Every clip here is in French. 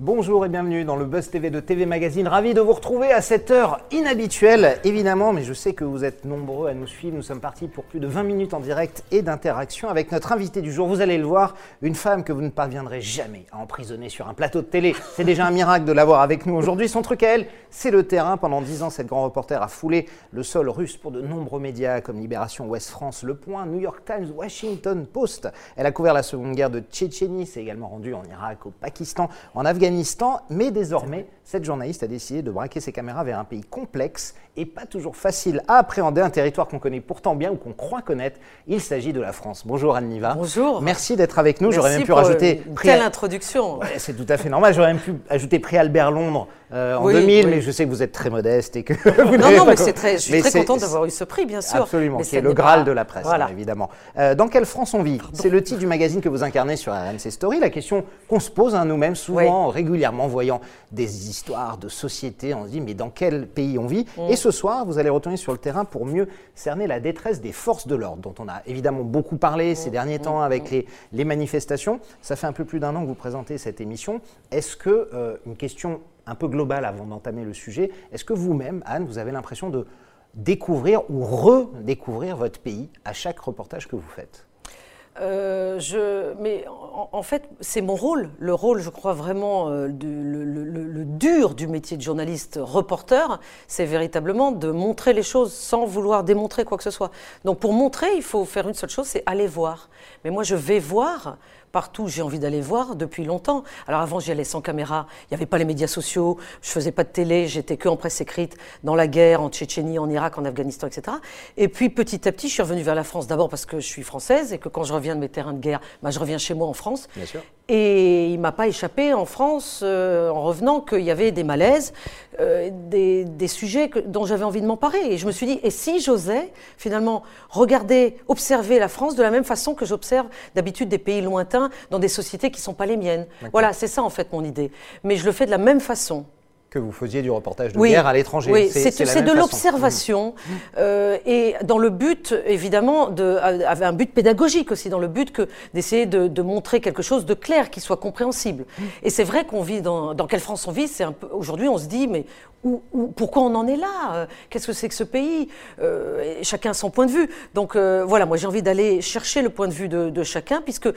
Bonjour et bienvenue dans le Buzz TV de TV Magazine. Ravi de vous retrouver à cette heure inhabituelle, évidemment, mais je sais que vous êtes nombreux à nous suivre. Nous sommes partis pour plus de 20 minutes en direct et d'interaction avec notre invité du jour. Vous allez le voir, une femme que vous ne parviendrez jamais à emprisonner sur un plateau de télé. C'est déjà un miracle de l'avoir avec nous aujourd'hui. Son truc à elle, c'est le terrain. Pendant 10 ans, cette grand reporter a foulé le sol russe pour de nombreux médias comme Libération, Ouest France, Le Point, New York Times, Washington Post. Elle a couvert la seconde guerre de Tchétchénie, s'est également rendue en Irak, au Pakistan, en Afghanistan mais désormais, cette journaliste a décidé de braquer ses caméras vers un pays complexe et pas toujours facile à appréhender, un territoire qu'on connaît pourtant bien ou qu'on croit connaître. Il s'agit de la France. Bonjour Anne Niva. Bonjour. Merci d'être avec nous. J'aurais même pu rajouter. Une telle introduction. c'est tout à fait normal. J'aurais même pu ajouter Prix Albert Londres euh, en 2000, mais je sais que vous êtes très modeste et que vous Non, non, mais c'est très, je suis très contente d'avoir eu ce prix, bien sûr. Absolument, c'est le Graal de la presse, hein, évidemment. Euh, dans quelle France on vit? C'est le titre du magazine que vous incarnez sur RMC Story. La question qu'on se pose à hein, nous-mêmes, souvent, régulièrement, voyant des histoires de société, on se dit, mais dans quel pays on vit mm. Et ce soir, vous allez retourner sur le terrain pour mieux cerner la détresse des forces de l'ordre, dont on a évidemment beaucoup parlé ces mm. derniers temps mm. avec les, les manifestations. Ça fait un peu plus d'un an que vous présentez cette émission. Est-ce que, euh, une question un peu globale avant d'entamer le sujet, est-ce que vous-même, Anne, vous avez l'impression de découvrir ou redécouvrir votre pays à chaque reportage que vous faites? Euh, je, mais en, fait, c'est mon rôle. Le rôle, je crois vraiment, euh, le, dur du métier de journaliste reporter, c'est véritablement de montrer les choses sans vouloir démontrer quoi que ce soit. Donc pour montrer, il faut faire une seule chose, c'est aller voir. Mais moi, je vais voir partout j'ai envie d'aller voir depuis longtemps. Alors avant, j'y allais sans caméra, il n'y avait pas les médias sociaux, je faisais pas de télé, j'étais que en presse écrite, dans la guerre, en Tchétchénie, en Irak, en Afghanistan, etc. Et puis petit à petit, je suis revenue vers la France d'abord parce que je suis française et que quand je reviens de mes terrains de guerre, bah, je reviens chez moi en France. Bien sûr. Et il m'a pas échappé en France, euh, en revenant, qu'il y avait des malaises, euh, des, des, sujets que, dont j'avais envie de m'emparer. Et je me suis dit, et si j'osais finalement regarder, observer la France de la même façon que j'observe d'habitude des pays lointains dans des sociétés qui ne sont pas les miennes. Voilà, c'est ça en fait mon idée. Mais je le fais de la même façon que vous faisiez du reportage de guerre à l'étranger. Oui, c'est de l'observation mmh. euh, et dans le but, évidemment, de, avait un but pédagogique aussi, dans le but que d'essayer de, montrer quelque chose de clair, qui soit compréhensible. Mmh. Et c'est vrai qu'on vit dans, dans quelle France on vit. C'est un peu aujourd'hui, on se dit, mais pourquoi on en est là? Qu'est-ce que c'est que ce pays? Euh, Chacun a son point de vue. Donc euh, voilà, moi j'ai envie d'aller chercher le point de vue de, chacun, puisque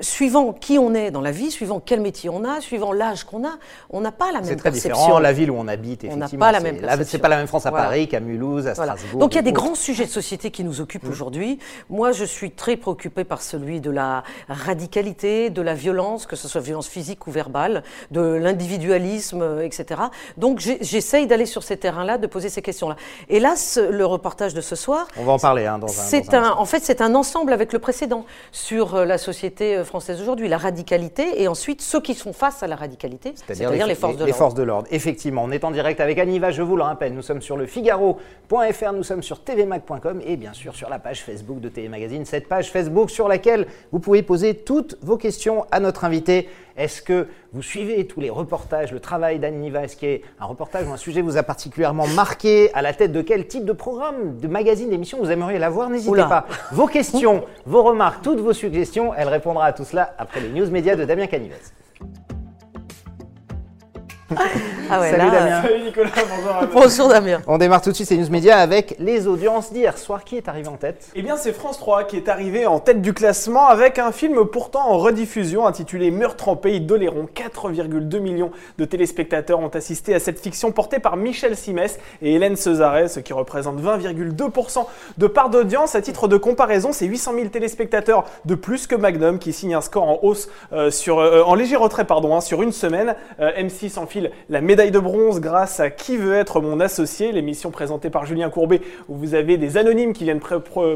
suivant qui on est dans la vie, suivant quel métier on a, suivant l'âge qu'on a, on n'a pas la même perception. La ville où on habite. On n'a pas la même C'est pas la même France à Paris qu'à Mulhouse, à Strasbourg. Donc il y a des grands sujets de société qui nous occupent mmh. aujourd'hui. Moi je suis très préoccupée par celui de la radicalité, de la violence, que ce soit violence physique ou verbale, de l'individualisme, etc. Donc j'essaye d'aller sur ces terrains-là, de poser ces questions-là. Là, le reportage de ce soir. On va en parler hein, dans un. C'est un, en fait, c'est un ensemble avec le précédent sur euh, la société euh, française aujourd'hui, la radicalité, et ensuite ceux qui sont face à la radicalité, c'est-à-dire. Les forces de l'ordre. Effectivement, on est en direct avec Aniva, je vous le rappelle. Nous sommes sur le Figaro.fr, nous sommes sur tvmac.com et bien sûr sur la page Facebook de TV Magazine, cette page Facebook sur laquelle vous pouvez poser toutes vos questions à notre invité. Est-ce que vous suivez tous les reportages, le travail d'Anne Niva Est-ce qu'il y a un reportage ou un sujet vous a particulièrement marqué? À la tête de quel type de programme, de magazine, d'émission vous aimeriez la voir? N'hésitez pas. Vos questions, vos remarques, toutes vos suggestions, elle répondra à tout cela après les news médias de Damien Canivez. Ah ouais, Salut Damien. Salut Nicolas, bonjour. bonjour Damien. On démarre tout de suite ces news médias avec les audiences d'hier soir. Qui est arrivé en tête? Eh bien, c'est France 3 qui est arrivé en tête du classement avec un film pourtant en rediffusion intitulé Meurtre en pays d'Oléron. 4,2 millions de téléspectateurs ont assisté à cette fiction portée par Michel Simès et Hélène Cesaret, ce qui représente 20,2% de part d'audience. À titre de comparaison, c'est 800 000 téléspectateurs de plus que Magnum qui signe un score en hausse euh, sur, euh, en léger retrait pardon, hein, sur une semaine. Euh, M6 la médaille de bronze grâce à Qui veut être mon associé, l'émission présentée par Julien Courbet, où vous avez des anonymes qui viennent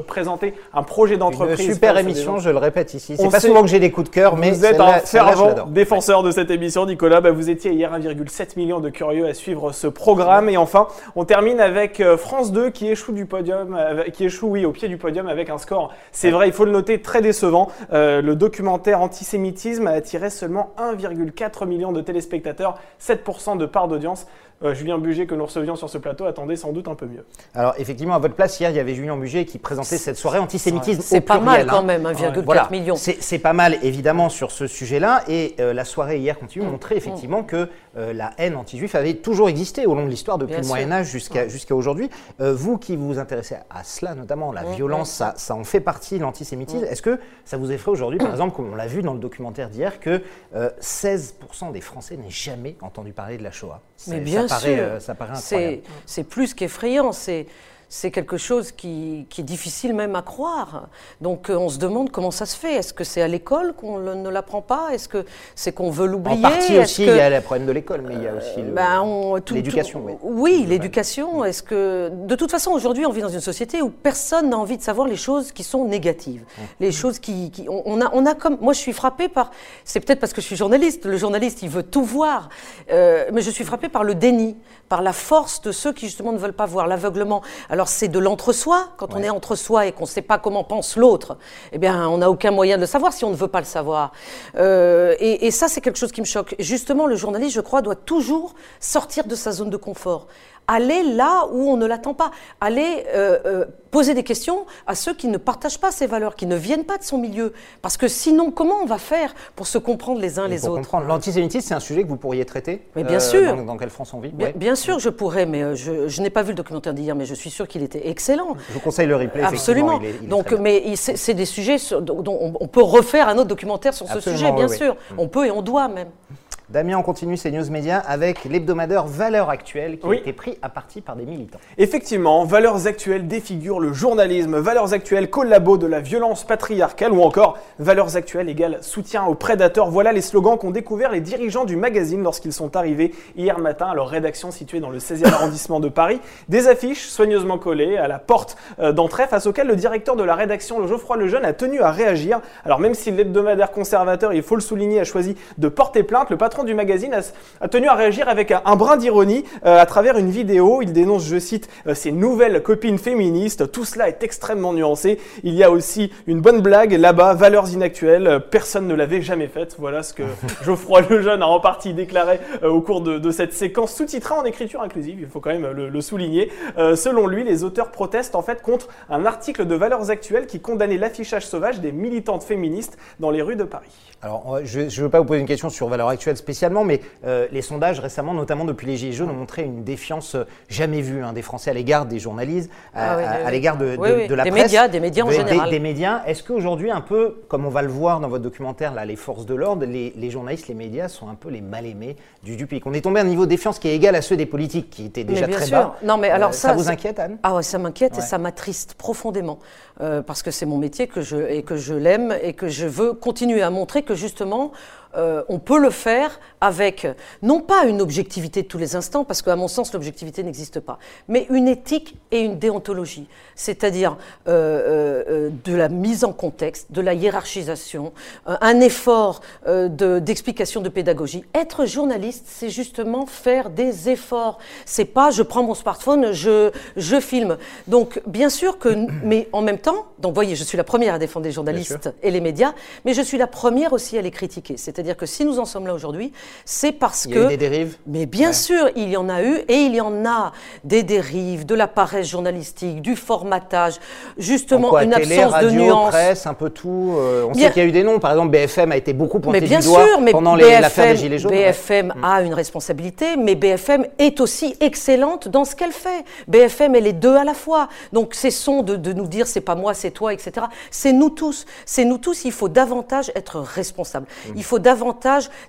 présenter un projet d'entreprise. Super émission, je le répète ici. C'est pas souvent que j'ai des coups de cœur, mais vous êtes un fervent défenseur de cette émission, Nicolas. Bah, vous étiez hier 1,7 million de curieux à suivre ce programme. Et enfin, on termine avec euh, France 2 qui échoue du podium, qui échoue oui au pied du podium avec un score. C'est vrai, il faut le noter, très décevant. Euh, le documentaire antisémitisme a attiré seulement 1,4 million de téléspectateurs. 7% de part d'audience. Euh, Julien Buget que nous recevions sur ce plateau attendait sans doute un peu mieux. Alors effectivement, à votre place, hier, il y avait Julien Buget qui présentait cette soirée antisémitisme. C'est pas mal quand hein. même, 1,4 voilà. million. C'est pas mal évidemment sur ce sujet-là. Et euh, la soirée hier continue montrer effectivement que euh, la haine anti-juif avait toujours existé au long de l'histoire depuis Bien le sûr. Moyen Âge jusqu'à jusqu'à aujourd'hui. Euh, vous qui vous intéressez à cela, notamment la violence, ça, ça en fait partie, l'antisémitisme. Est-ce que ça vous effraie aujourd'hui, par exemple, comme on l'a vu dans le documentaire d'hier, que euh, 16% des Français n'aient jamais entendu parler de la Shoah? Mais bien paraît, euh, ça paraît incroyable. c'est c'est plus qu'effrayant. C'est c'est quelque chose qui, qui est difficile même à croire. Donc euh, on se demande comment ça se fait. Est-ce que c'est à l'école qu'on ne l'apprend pas? Est-ce que c'est qu'on veut l'oublier? En partie aussi, que- il y a le problème de l'école, mais il y a aussi Ben, l'éducation. oui. Oui, l'éducation. Est-ce que, de toute façon, aujourd'hui, on vit dans une société où personne n'a envie de savoir les choses qui sont négatives, les choses qui, qui- on, on a, on a comme, moi, je suis frappée par. C'est peut-être parce que je suis journaliste. Le journaliste, il veut tout voir, Euh, mais je suis frappée par le déni, par la force de ceux qui justement ne veulent pas voir, l'aveuglement. Alors c'est de l'entre-soi. Quand on est entre soi et qu'on ne sait pas comment pense l'autre, eh bien, on n'a aucun moyen de le savoir si on ne veut pas le savoir. Euh, et, et ça, c'est quelque chose qui me choque. Justement, le journaliste, je crois, doit toujours sortir de sa zone de confort. Aller là où on ne l'attend pas. Aller euh, euh, poser des questions à ceux qui ne partagent pas ces valeurs, qui ne viennent pas de son milieu. Parce que sinon, comment on va faire pour se comprendre les uns les pour autres comprendre, l'antisémitisme, c'est un sujet que vous pourriez traiter euh, Mais bien sûr. Dans, dans quelle France on vit? Bien, Ouais. bien sûr, je pourrais, mais euh, je, je n'ai pas vu le documentaire d'hier, mais je suis sûr qu'il était excellent. Je vous conseille le replay. Absolument. effectivement, il est- il est Donc, mais c'est c'est des sujets sur- dont on, on peut refaire un autre documentaire sur ce sujet, bien oui, oui. sûr. On peut et on doit même. Damien, on continue ces news médias avec l'hebdomadaire Valeurs Actuelles qui Oui. a été pris à partie par des militants. Effectivement, Valeurs Actuelles défigure le journalisme, Valeurs Actuelles collabo de la violence patriarcale ou encore Valeurs Actuelles égale soutien aux prédateurs. Voilà les slogans qu'ont découvert les dirigeants du magazine lorsqu'ils sont arrivés hier matin à leur rédaction située dans le 16e arrondissement de Paris. Des affiches soigneusement collées à la porte euh, d'entrée face auxquelles le directeur de la rédaction, le Geoffroy Lejeune, a tenu à réagir. Alors même si l'hebdomadaire conservateur, il faut le souligner, a choisi de porter plainte, le patron du magazine a, a tenu à réagir avec un, un brin d'ironie euh, à travers une vidéo. Il dénonce, je cite, euh, ses nouvelles copines féministes. Tout cela est extrêmement nuancé. Il y a aussi une bonne blague là-bas, valeurs inactuelles. Euh, Personne ne l'avait jamais faite. Voilà ce que Geoffroy Lejeune a en partie déclaré euh, au cours de, de cette séquence sous-titrée en écriture inclusive. Il faut quand même le, le souligner. Euh, selon lui, les auteurs protestent en fait contre un article de Valeurs Actuelles qui condamnait l'affichage sauvage des militantes féministes dans les rues de Paris. Alors, je ne veux pas vous poser une question sur Valeurs Actuelles spécialement, mais euh, les sondages récemment, notamment depuis les Gilets jaunes, ont montré une défiance euh, jamais vue hein, des Français à l'égard des journalistes, à, Ah oui, à- oui, à oui. l'égard de, Oui, de- oui, de la des presse. médias, des médias en général. Des, médias. Est-ce qu'aujourd'hui, un peu, comme on va le voir dans votre documentaire, là, les forces de l'ordre, les, les journalistes, les médias sont un peu les mal-aimés du, du public On est tombé à un niveau de défiance qui est égal à ceux des politiques, qui étaient déjà très sûr. bas. Non, mais alors Euh, ça, vous inquiète, Anne? Ah ouais, ça m'inquiète Ouais. et ça m'attriste profondément euh, parce que c'est mon métier que je, et que je l'aime et que je veux continuer à montrer que justement euh, on peut le faire avec non pas une objectivité de tous les instants parce qu'à mon sens l'objectivité n'existe pas, mais une éthique et une déontologie, c'est-à-dire euh, euh, de la mise en contexte, de la hiérarchisation, un effort de- d'explication de pédagogie. Être journaliste, c'est justement faire des efforts. C'est pas je prends mon smartphone, je, je filme. Donc bien sûr que, mais en même temps, donc voyez, je suis la première à défendre les journalistes et les médias, mais je suis la première aussi à les critiquer. C'est-à-dire que si nous en sommes là aujourd'hui, c'est parce Il y que a eu des dérives mais bien sûr, il y en a eu et il y en a des dérives, de la paresse journalistique, du formatage, justement quoi, une télé, absence radio, de nuance. presse, un peu tout. euh, on Bien- sait qu'il y a eu des noms. Par exemple, BFM a été beaucoup pointé Mais bien du doigt sûr, mais pendant les- l'affaire des BFM, Gilets jaunes. BFM a une responsabilité, mais BFM est aussi excellente dans ce qu'elle fait. BFM, elle est deux à la fois. Donc cessons de, de nous dire c'est pas moi, c'est toi, etc. C'est nous tous. C'est nous tous. Il faut davantage être responsable. Il faut davantage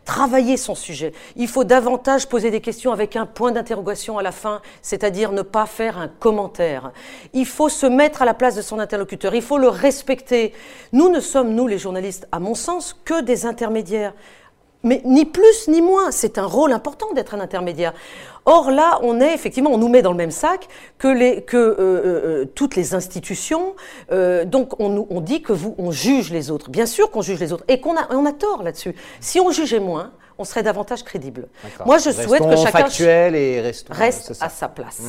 travailler son sujet. Il faut davantage poser des questions avec un point d'interrogation à la fin, c'est-à-dire ne pas faire un commentaire. Il faut se mettre à la place de son interlocuteur. Il faut le respecter. Nous ne sommes, nous les journalistes, à mon sens, que des intermédiaires. Mais ni plus ni moins, c'est un rôle important d'être un intermédiaire. Or là, on est effectivement, on nous met dans le même sac que, les, que euh, euh, toutes les institutions. Euh, donc on, nous- on dit que vous, on juge les autres. Bien sûr qu'on juge les autres et qu'on a, on a tort là-dessus. Si on jugeait moins, on serait davantage crédible. Moi, je souhaite que chacun factuels et restons. reste à sa place.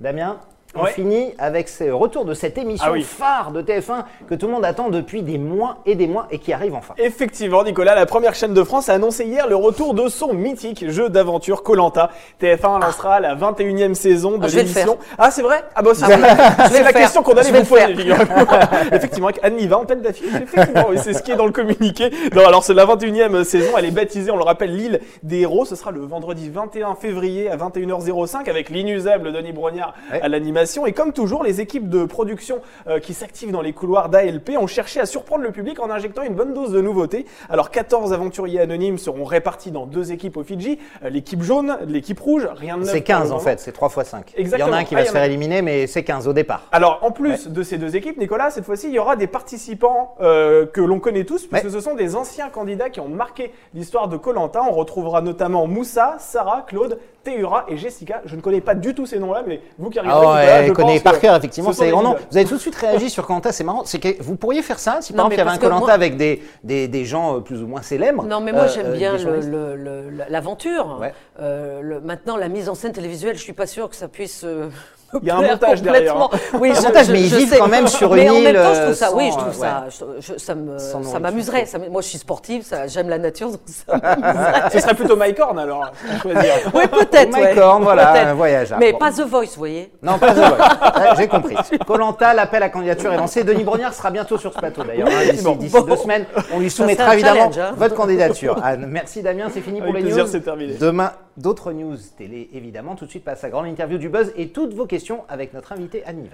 Damien? On Ouais. finit avec ce retour de cette émission Ah oui. phare de TF1 que tout le monde attend depuis des mois et des mois et qui arrive enfin. Effectivement, Nicolas, la première chaîne de France a annoncé hier le retour de son mythique jeu d'aventure Colanta. TF1 lancera la 21e saison de Ah, l'émission. Ah, c'est vrai? Ah, bah, c'est Ah la faire. question qu'on allait vous poser. Effectivement, avec Anne Niva en tête d'affiche. Effectivement, oui, c'est ce qui est dans le communiqué. Non, alors, c'est la 21e saison. Elle est baptisée, on le rappelle, l'île des héros. Ce sera le vendredi 21 février à 21h05 avec l'inusable Denis Brognard Ouais. à l'animation. Et comme toujours, les équipes de production euh, qui s'activent dans les couloirs d'ALP ont cherché à surprendre le public en injectant une bonne dose de nouveautés. Alors 14 aventuriers anonymes seront répartis dans deux équipes au Fidji, Euh, l'équipe jaune, l'équipe rouge, rien de neuf. C'est pour le 15 en fait, c'est 3 x 5. Il y en a un qui Ah, va y se faire éliminer, mais c'est 15 au départ. Alors, en plus de ces deux équipes, Nicolas, cette fois-ci, il y aura des participants euh, que l'on connaît tous, puisque Ouais. ce sont des anciens candidats qui ont marqué l'histoire de Colanta. On retrouvera notamment Moussa, Sarah, Claude, Théura et Jessica. Je ne connais pas du tout ces noms-là, mais vous qui regardez, Ah ouais, je pense par cœur, effectivement, c'est. Vous avez tout de suite réagi sur Colanta, c'est marrant. C'est que vous pourriez faire ça si par exemple il y avait un Colanta moi- avec des, des, des gens euh, plus ou moins célèbres. Non, mais moi euh, j'aime euh, bien l'aventure. Ouais. Euh, maintenant, la mise en scène télévisuelle, je suis pas sûre que ça puisse. euh, Il y a un montage derrière, hein. complètement. Oui, Un je- montage, je- mais ils vivent quand même sur mais une en même île, temps, je trouve ça. euh, oui, je trouve ça. je- je- ça ça m'amuserait. ça moi, je suis sportive. ça- J'aime la nature, donc ça. Ce serait plutôt Mike Horn alors, choisir. Oui, peut-être. Mike ouais. Horn, voilà, Peut-être. un voyageur. Mais Bon. pas The Voice, vous voyez. Non, pas The Voice. J'ai compris. Colanta, l'appel à candidature est lancé. Denis Brognard sera bientôt sur ce plateau d'ailleurs. hein, D'ici Bon. d'ici deux semaines, on lui soumettra évidemment hein. votre candidature. Anne, merci Damien, c'est fini pour les plaisir, news. c'est terminé. Demain, d'autres news télé évidemment. Tout de suite, passe à grande interview du Buzz et toutes vos questions avec notre invité Anne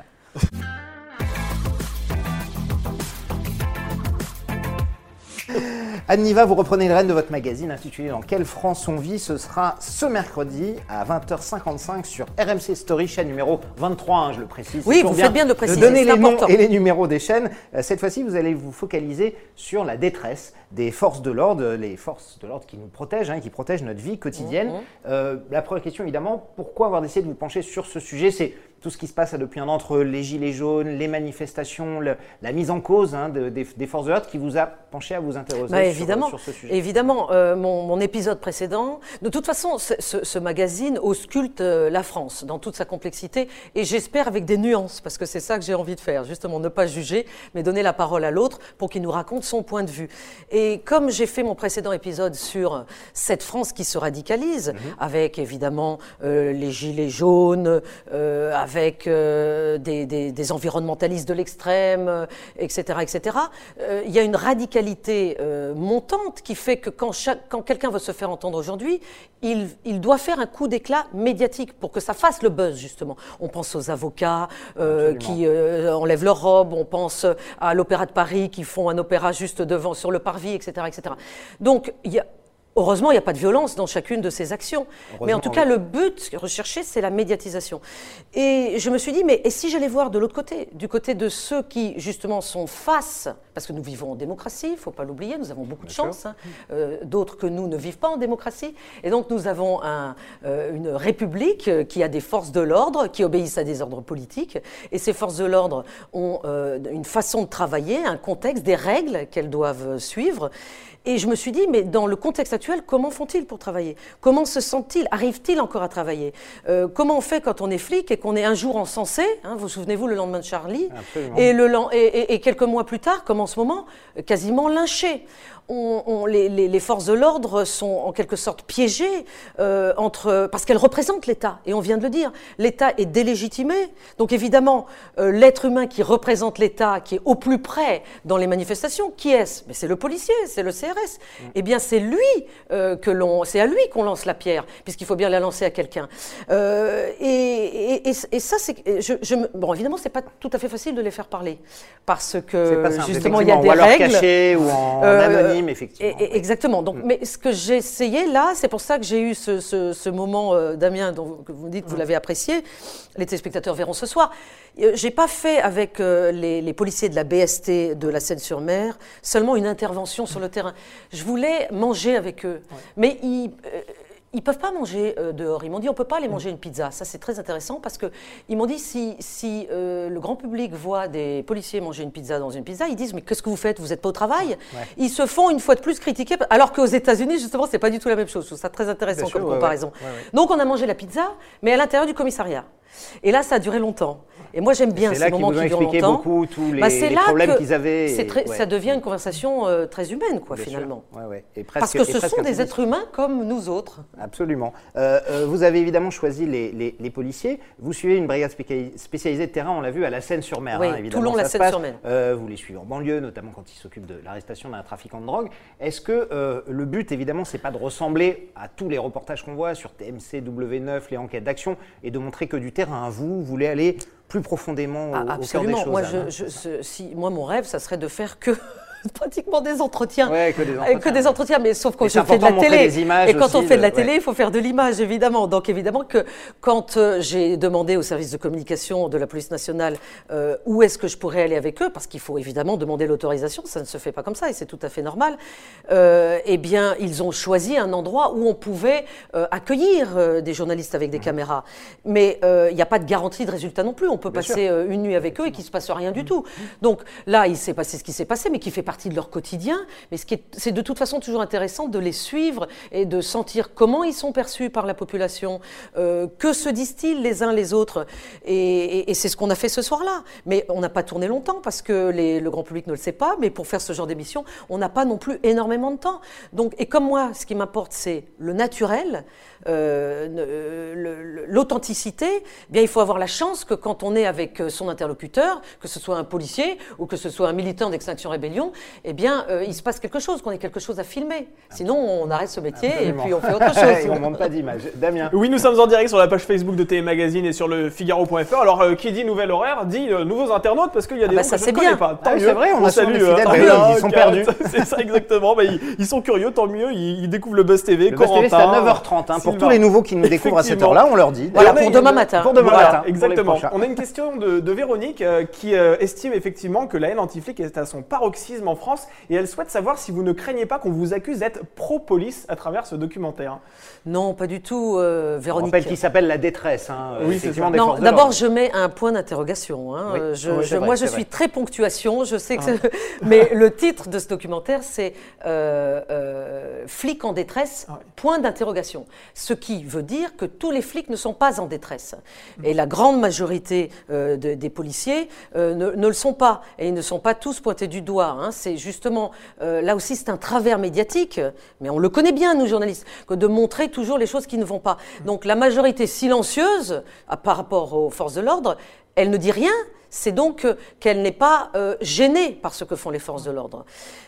Anne Niva, vous reprenez le rêne de votre magazine intitulé Dans quelle France on vit Ce sera ce mercredi à 20h55 sur RMC Story, chaîne numéro 23, hein, je le précise. Oui, vous faites bien de préciser, donner c'est les noms et les numéros des chaînes. Euh, Cette fois-ci, vous allez vous focaliser sur la détresse des forces de l'ordre, les forces de l'ordre qui nous protègent, hein, qui protègent notre vie quotidienne. Mhm. Euh, la première question, évidemment, pourquoi avoir décidé de vous pencher sur ce sujet? C'est tout ce qui se passe depuis un an entre les gilets jaunes, les manifestations, le- la mise en cause hein, de- des, des forces de l'ordre qui vous a penché à vous interroger Bah, sur- évidemment, sur, ce sujet. évidemment euh, mon, mon épisode précédent. De toute façon, ce, magazine ausculte euh, la France dans toute sa complexité et j'espère avec des nuances parce que c'est ça que j'ai envie de faire, justement ne pas juger, mais donner la parole à l'autre pour qu'il nous raconte son point de vue. Et comme j'ai fait mon précédent épisode sur cette France qui se radicalise, avec évidemment euh, les gilets jaunes, euh, avec euh, des, des- des environnementalistes de l'extrême, euh, etc., etc. euh, il y a une radicalité montante qui fait que quand, chaque- quand quelqu'un veut se faire entendre aujourd'hui, il, il doit faire un coup d'éclat médiatique pour que ça fasse le buzz, justement. On pense aux avocats qui enlèvent leur robe, on pense à l'Opéra de Paris qui font un opéra juste devant, sur le parvis, etc., etc. Donc, il y a... Heureusement, il n'y a pas de violence dans chacune de ces actions. Mais en tout cas, le but recherché, c'est la médiatisation. Et je me suis dit, mais et si j'allais voir de l'autre côté, du côté de ceux qui, justement, sont face, parce que nous vivons en démocratie, il ne faut pas l'oublier, nous avons beaucoup de chance, hein. Euh, d'autres que nous ne vivent pas en démocratie. Et donc, nous avons un, euh, une république euh, qui a des forces de l'ordre, qui obéissent à des ordres politiques. Et ces forces de l'ordre ont euh, une façon de travailler, un contexte, des règles qu'elles doivent suivre. Et je me suis dit, mais dans le contexte actuel, comment font-ils pour travailler? Comment se sentent-ils? Arrivent-ils encore à travailler? Euh, Comment on fait quand on est flic et qu'on est un jour encensé hein, Vous souvenez-vous le lendemain de Charlie? Absolument. et, le, lan- et, et- et quelques mois plus tard, comme en ce moment, euh, quasiment lynché. On- on- les, les- les forces de l'ordre sont en quelque sorte piégées euh, entre parce qu'elles représentent l'État et on vient de le dire. L'État est délégitimé, donc évidemment euh, l'être humain qui représente l'État, qui est au plus près dans les manifestations, qui est-ce? Mais c'est le policier, c'est le CRS. Eh bien c'est lui euh, que l'on, c'est à lui qu'on lance la pierre, puisqu'il faut bien la lancer à quelqu'un. Et, et- et- et ça c'est, je, bon évidemment c'est pas tout à fait facile de les faire parler parce que justement il y a des ou alors règles. caché ou en anonyme, effectivement. et- et- exactement. Donc, mais ce que j'ai essayé là, c'est pour ça que j'ai eu ce, ce- ce moment, euh, Damien, dont que vous dites que vous l'avez apprécié. Les téléspectateurs verront ce soir. Euh, j'ai pas fait avec euh, les, les policiers de la BST de la Seine-sur-Mer seulement une intervention sur le terrain. Je voulais manger avec eux, mais ils. Ils peuvent pas manger euh, dehors. Ils m'ont dit on peut pas aller manger une pizza. Ça c'est très intéressant parce que ils m'ont dit si, si euh, le grand public voit des policiers manger une pizza dans une pizza, ils disent mais qu'est-ce que vous faites? Vous n'êtes pas au travail? Ils se font une fois de plus critiquer alors qu'aux États-Unis justement c'est pas du tout la même chose. Je trouve ça très intéressant Bien comme comparaison. ouais, ouais, ouais. Donc on a mangé la pizza, mais à l'intérieur du commissariat. Et là, ça a duré longtemps. Et moi, j'aime bien ces moments qui durent longtemps. beaucoup tous les, bah, les problèmes qu'ils avaient. Très, Ça devient une conversation euh, très humaine, quoi, finalement. Ouais, ouais. Et presque, Parce que ce sont des êtres humains comme nous autres. Absolument. Euh, euh, vous avez évidemment choisi les, les, policiers. Vous suivez une brigade spécialisée de terrain, on l'a vu, à la Seine-sur-Mer. Oui, hein, tout long la Seine-sur-Mer. vous les suivez en banlieue, notamment quand ils s'occupent de l'arrestation d'un trafiquant de drogue. Est-ce que le but, évidemment, c'est pas de ressembler à tous les reportages qu'on voit sur TMC, W9, les enquêtes d'action, et de montrer que du terrain, vous voulez aller plus profondément au, ah, absolument. des choses. Moi, je, si, moi, mon rêve, ça serait de faire que pratiquement des entretiens. que des entretiens. Que des entretiens, mais sauf quand je fais de la télé. et quand on fait de la télé, il faut faire de l'image, évidemment. Donc évidemment que quand euh, j'ai demandé au service de communication de la police nationale euh, où est-ce que je pourrais aller avec eux, parce qu'il faut évidemment demander l'autorisation, ça ne se fait pas comme ça et c'est tout à fait normal, euh, eh bien ils ont choisi un endroit où on pouvait accueillir des journalistes avec des mmh. caméras. Mais il n'y a pas de garantie de résultat non plus. On peut passer une nuit avec eux et qu'il ne se passe rien du mmh. tout. Donc là, il s'est passé ce qui s'est passé, mais qui fait partie de leur quotidien, mais c'est de toute façon toujours intéressant de les suivre et de sentir comment ils sont perçus par la population, euh, que se disent-ils les uns les autres. Et, c'est ce qu'on a fait ce soir-là. Mais on n'a pas tourné longtemps parce que le grand public ne le sait pas, mais pour faire ce genre d'émission, on n'a pas non plus énormément de temps. Donc, et comme moi, ce qui m'importe, c'est le naturel, euh, l'authenticité, eh bien il faut avoir la chance que quand on est avec son interlocuteur, que ce soit un policier ou que ce soit un militant d'Extinction Rébellion, eh bien euh, il se passe quelque chose, qu'on ait quelque chose à filmer. Sinon on arrête ce métier et puis on fait autre chose. on ne monte pas d'image. Damien. Oui, nous sommes en direct sur la page Facebook de TV Magazine et sur le Figaro.fr. Alors qui dit nouvel horaire dit nouveaux internautes parce qu'il y a ah des bah ça, c'est bien. pas. Ah c'est vrai, on, a salué. ils sont perdus. c'est ça exactement. Bah, ils, sont curieux, tant mieux. Ils, découvrent le Buzz TV. Le Buzz TV c'est à 9h30 hein, pour tous les nouveaux qui nous découvrent à cette heure-là, on leur dit. Voilà, pour demain matin. Pour demain matin. Exactement. On a une question de, Véronique euh, qui euh, estime effectivement que la haine anti-flic est à son paroxysme en France et elle souhaite savoir si vous ne craignez pas qu'on vous accuse d'être pro-police à travers ce documentaire. Non, pas du tout, euh, Véronique. On rappelle qu'il s'appelle La détresse. Hein, oui, c'est Non, d'abord, je mets un point d'interrogation. Hein. moi, je suis très ponctuation. Je sais que ah. Mais le titre de ce documentaire, c'est Flic en détresse, ah point d'interrogation. Ce qui veut dire que tous les flics ne sont pas en détresse. Et la grande majorité euh, des policiers euh, ne, le sont pas. Et ils ne sont pas tous pointés du doigt. Hein. C'est justement, euh, là aussi, c'est un travers médiatique, mais on le connaît bien, nous journalistes, que de montrer toujours les choses qui ne vont pas. Donc la majorité silencieuse, par rapport aux forces de l'ordre, elle ne dit rien, c'est donc qu'elle n'est pas gênée par ce que font les forces de l'ordre.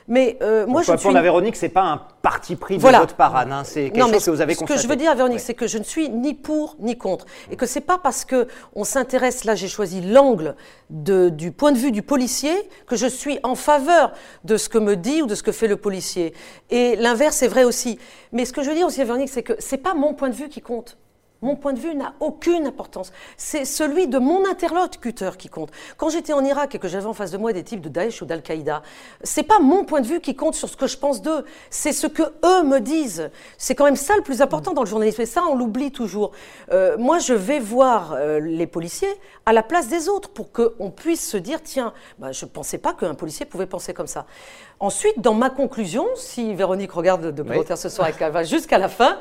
Mais euh, moi, je suis. à Véronique, c'est pas un parti pris de votre part, Anne. Hein. C'est quelque chose que vous avez Ce que je veux dire à Véronique, c'est que je ne suis ni pour ni contre, et que c'est pas parce que on s'intéresse. Là, j'ai choisi l'angle du point de vue du policier que je suis en faveur de ce que me dit ou de ce que fait le policier. Et l'inverse est vrai aussi. Mais ce que je veux dire aussi à Véronique, c'est que c'est pas mon point de vue qui compte. Mon point de vue n'a aucune importance. C'est celui de mon interlocuteur qui compte. Quand j'étais en Irak et que j'avais en face de moi des types de Daesh ou d'Al-Qaïda, c'est pas mon point de vue qui compte sur ce que je pense d'eux, c'est ce que eux me disent. C'est quand même ça le plus important dans le journalisme et ça on l'oublie toujours. Euh, moi je vais voir euh, les policiers à la place des autres pour qu'on puisse se dire tiens, bah, je ne pensais pas qu'un policier pouvait penser comme ça. Ensuite, dans ma conclusion, si Véronique regarde le documentaire ce soir et qu'elle va jusqu'à la fin,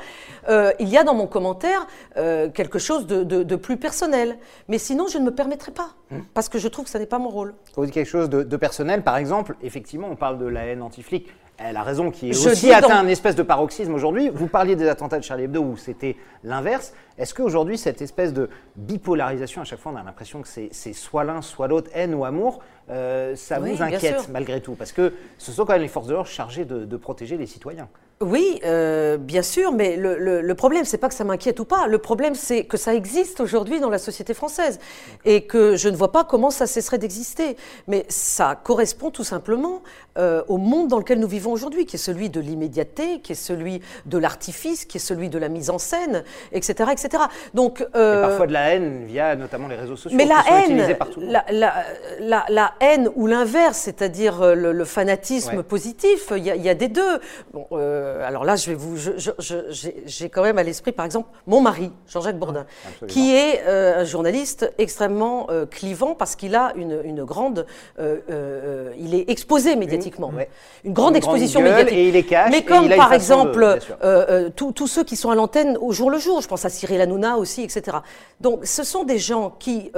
euh, il y a dans mon commentaire euh, quelque chose de, plus personnel. Mais sinon, je ne me permettrai pas, hmm. parce que je trouve que ce n'est pas mon rôle. Vous dites quelque chose de, personnel, par exemple, effectivement, on parle de la haine anti-flic. Elle a raison, qui est aussi atteint un espèce de paroxysme aujourd'hui. Vous parliez des attentats de Charlie Hebdo où c'était l'inverse. Est-ce qu'aujourd'hui, cette espèce de bipolarisation, à chaque fois on a l'impression que c'est soit l'un, soit l'autre, haine ou amour, euh, ça vous inquiète malgré tout? Parce que ce sont quand même les forces de l'ordre chargées de protéger les citoyens. Oui, euh, bien sûr, mais le, le, le problème, c'est pas que ça m'inquiète ou pas. Le problème, c'est que ça existe aujourd'hui dans la société française et que je ne vois pas comment ça cesserait d'exister. Mais ça correspond tout simplement euh, au monde dans lequel nous vivons aujourd'hui, qui est celui de l'immédiateté, qui est celui de l'artifice, qui est celui de la mise en scène, etc., etc. Donc euh, et parfois de la haine via notamment les réseaux sociaux. Mais la haine, la, la, la, haine ou l'inverse, c'est-à-dire le, fanatisme positif, il y, y, a des deux. Bon, euh, alors là, je vais vous, j'ai quand même à l'esprit, par exemple, mon mari, Jean-Jacques Bourdin, qui est euh, un journaliste extrêmement euh, clivant parce qu'il a une, une grande, il est exposé médiatiquement, une, grande exposition médiatique. Et il est cash, Mais comme par exemple tous ceux qui sont à l'antenne au jour le jour, je pense à Cyril Hanouna aussi, etc. Donc, ce sont des gens qui,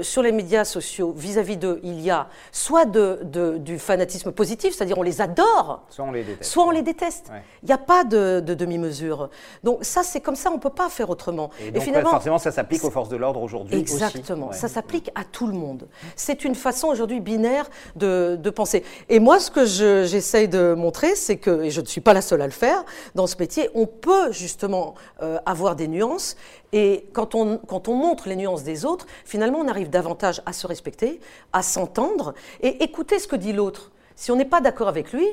sur les médias sociaux, vis-à-vis d'eux, il y a soit de, de, du fanatisme positif, c'est-à-dire on les adore, soit on les déteste. Soit on les déteste. Il n'y a pas de, demi-mesure. Donc ça, c'est comme ça, on ne peut pas faire autrement. Et, finalement, forcément, ça s'applique aux forces de l'ordre aujourd'hui. Exactement, ça s'applique à tout le monde. C'est une façon aujourd'hui binaire de, penser. Et moi, ce que j'essaye de montrer, c'est que, et je ne suis pas la seule à le faire, dans ce métier, on peut justement euh, avoir des nuances. Et quand on, quand on montre les nuances des autres, finalement, on arrive davantage à se respecter, à s'entendre et écouter ce que dit l'autre. Si on n'est pas d'accord avec lui,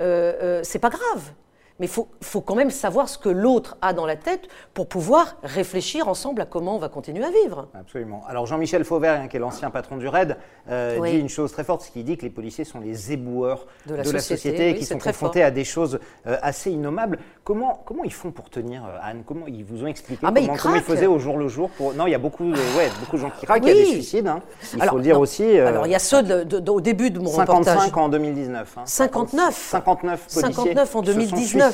euh, euh, c'est pas grave mais il faut, faut, quand même savoir ce que l'autre a dans la tête pour pouvoir réfléchir ensemble à comment on va continuer à vivre. Absolument. Alors Jean-Michel Fauvert, hein, qui est l'ancien patron du RAID, euh, dit une chose très forte, ce qui dit que les policiers sont les éboueurs de la, société, et qui sont confrontés à des choses euh, assez innommables. Comment, comment ils font pour tenir, euh, Anne? Comment ils vous ont expliqué ah, comment, ils, faisaient au jour le jour pour... Non, il y a beaucoup, ouais, beaucoup de gens qui craquent, il y a des suicides, hein. il faut le dire aussi. Alors il y a ceux de, au début de mon 55 reportage. en 2019. Hein. 59 59 policiers 59 en 2019.